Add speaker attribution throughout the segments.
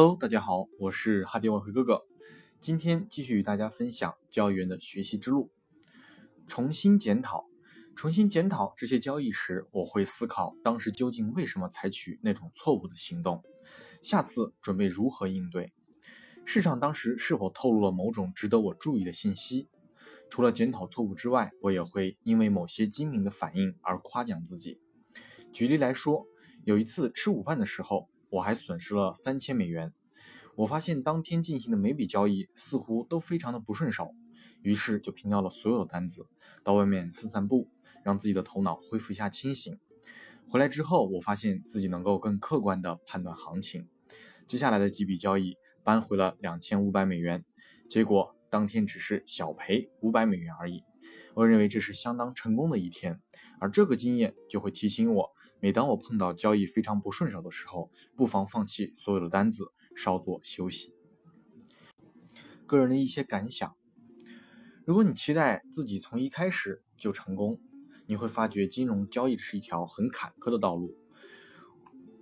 Speaker 1: Hello，大家好，我是哈迪外汇哥哥。今天继续与大家分享交易员的学习之路。重新检讨，重新检讨这些交易时，我会思考当时究竟为什么采取那种错误的行动，下次准备如何应对。市场当时是否透露了某种值得我注意的信息？除了检讨错误之外，我也会因为某些精明的反应而夸奖自己。举例来说，有一次吃午饭的时候。我还损失了三千美元。我发现当天进行的每笔交易似乎都非常的不顺手，于是就平掉了所有的单子，到外面散散步，让自己的头脑恢复一下清醒。回来之后，我发现自己能够更客观的判断行情。接下来的几笔交易扳回了两千五百美元，结果当天只是小赔五百美元而已。我认为这是相当成功的一天，而这个经验就会提醒我。每当我碰到交易非常不顺手的时候，不妨放弃所有的单子，稍作休息。个人的一些感想：如果你期待自己从一开始就成功，你会发觉金融交易是一条很坎坷的道路。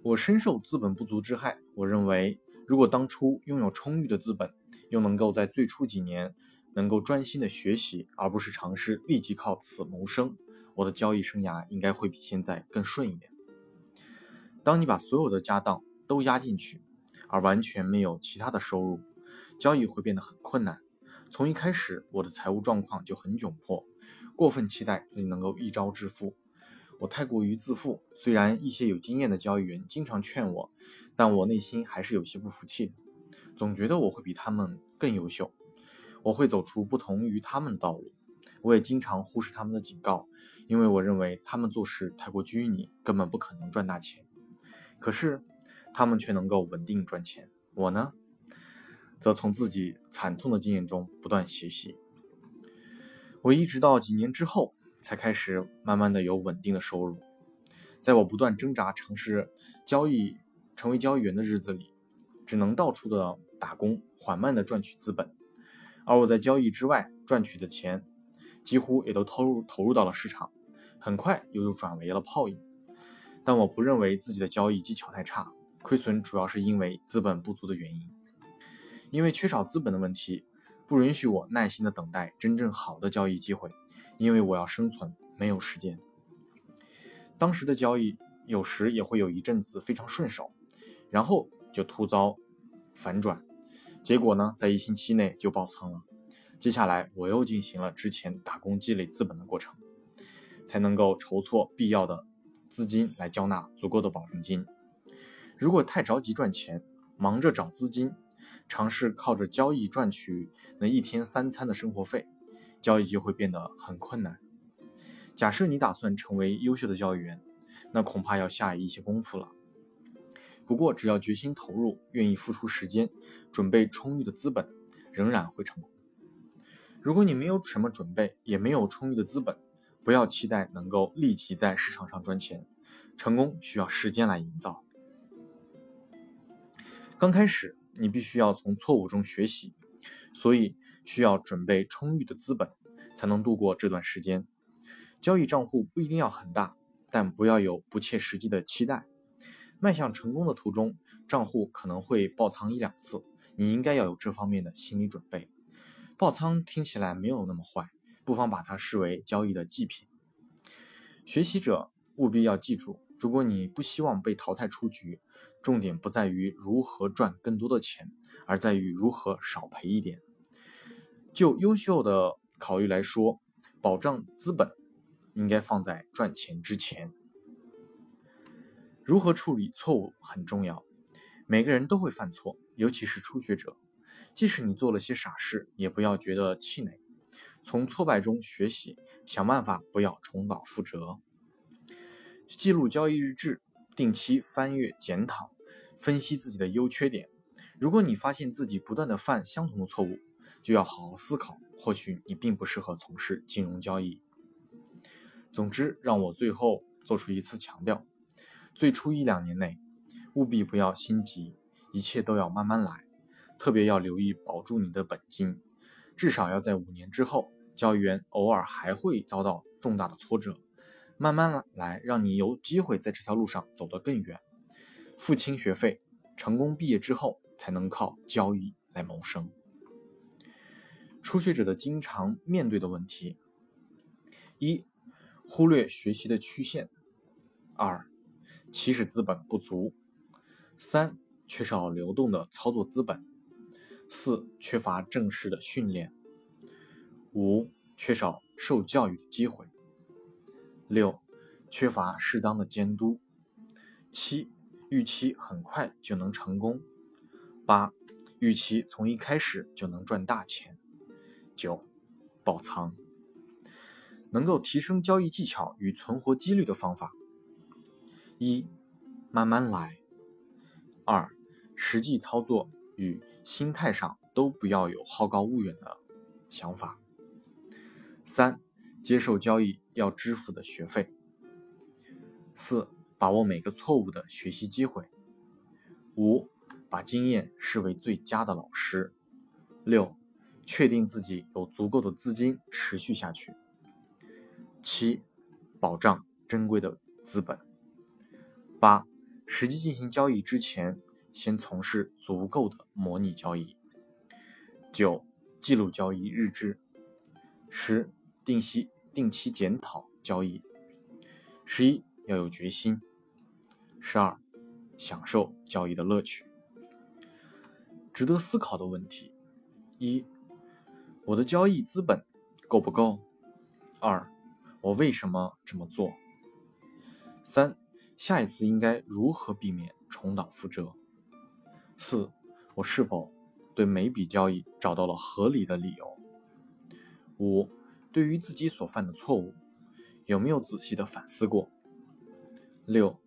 Speaker 1: 我深受资本不足之害。我认为，如果当初拥有充裕的资本，又能够在最初几年能够专心的学习，而不是尝试立即靠此谋生。我的交易生涯应该会比现在更顺一点。当你把所有的家当都压进去，而完全没有其他的收入，交易会变得很困难。从一开始，我的财务状况就很窘迫，过分期待自己能够一朝致富，我太过于自负。虽然一些有经验的交易员经常劝我，但我内心还是有些不服气，总觉得我会比他们更优秀，我会走出不同于他们的道路。我也经常忽视他们的警告，因为我认为他们做事太过拘泥，根本不可能赚大钱。可是，他们却能够稳定赚钱。我呢，则从自己惨痛的经验中不断学习。我一直到几年之后，才开始慢慢的有稳定的收入。在我不断挣扎尝试交易、成为交易员的日子里，只能到处的打工，缓慢的赚取资本。而我在交易之外赚取的钱。几乎也都投入投入到了市场，很快又又转为了泡影。但我不认为自己的交易技巧太差，亏损主要是因为资本不足的原因。因为缺少资本的问题，不允许我耐心的等待真正好的交易机会。因为我要生存，没有时间。当时的交易有时也会有一阵子非常顺手，然后就突遭反转，结果呢，在一星期内就爆仓了。接下来，我又进行了之前打工积累资本的过程，才能够筹措必要的资金来交纳足够的保证金。如果太着急赚钱，忙着找资金，尝试靠着交易赚取那一天三餐的生活费，交易就会变得很困难。假设你打算成为优秀的交易员，那恐怕要下一些功夫了。不过，只要决心投入，愿意付出时间，准备充裕的资本，仍然会成功。如果你没有什么准备，也没有充裕的资本，不要期待能够立即在市场上赚钱。成功需要时间来营造。刚开始，你必须要从错误中学习，所以需要准备充裕的资本，才能度过这段时间。交易账户不一定要很大，但不要有不切实际的期待。迈向成功的途中，账户可能会爆仓一两次，你应该要有这方面的心理准备。爆仓听起来没有那么坏，不妨把它视为交易的祭品。学习者务必要记住，如果你不希望被淘汰出局，重点不在于如何赚更多的钱，而在于如何少赔一点。就优秀的考虑来说，保障资本应该放在赚钱之前。如何处理错误很重要，每个人都会犯错，尤其是初学者。即使你做了些傻事，也不要觉得气馁，从挫败中学习，想办法不要重蹈覆辙。记录交易日志，定期翻阅检讨，分析自己的优缺点。如果你发现自己不断的犯相同的错误，就要好好思考，或许你并不适合从事金融交易。总之，让我最后做出一次强调：最初一两年内，务必不要心急，一切都要慢慢来。特别要留意保住你的本金，至少要在五年之后，交易员偶尔还会遭到重大的挫折，慢慢来，让你有机会在这条路上走得更远。付清学费，成功毕业之后，才能靠交易来谋生。初学者的经常面对的问题：一、忽略学习的曲线；二、起始资本不足；三、缺少流动的操作资本；四、缺乏正式的训练；五、缺少受教育的机会；六、缺乏适当的监督；七、预期很快就能成功；八、预期从一开始就能赚大钱。九，爆仓。能够提升交易技巧与存活几率的方法：一，慢慢来；二，实际操作与心态上都不要有好高骛远的想法；三，接受交易要支付的学费；四，把握每个错误的学习机会；五，把经验视为最佳的老师；六。确定自己有足够的资金持续下去。七，保障珍贵的资本。八，实际进行交易之前，先从事足够的模拟交易。九，记录交易日志。十，定期定期检讨交易。十一，要有决心。十二，享受交易的乐趣。值得思考的问题：一。我的交易资本够不够？二，我为什么这么做？三，下一次应该如何避免重蹈覆辙？四，我是否对每笔交易找到了合理的理由？五，对于自己所犯的错误，有没有仔细的反思过？六，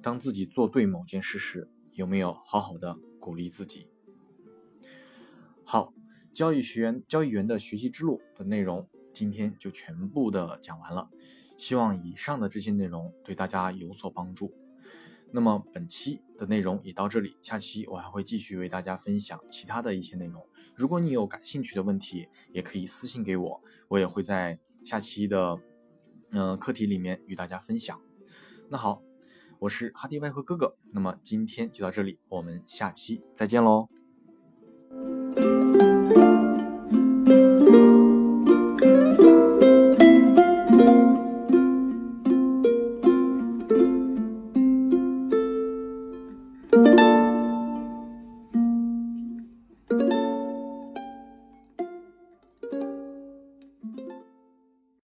Speaker 1: 当自己做对某件事时，有没有好好的鼓励自己？好。交易学员、交易员的学习之路的内容，今天就全部的讲完了。希望以上的这些内容对大家有所帮助。那么本期的内容也到这里，下期我还会继续为大家分享其他的一些内容。如果你有感兴趣的问题，也可以私信给我，我也会在下期的嗯课题里面与大家分享。那好，我是哈迪外和哥哥，那么今天就到这里，我们下期再见喽。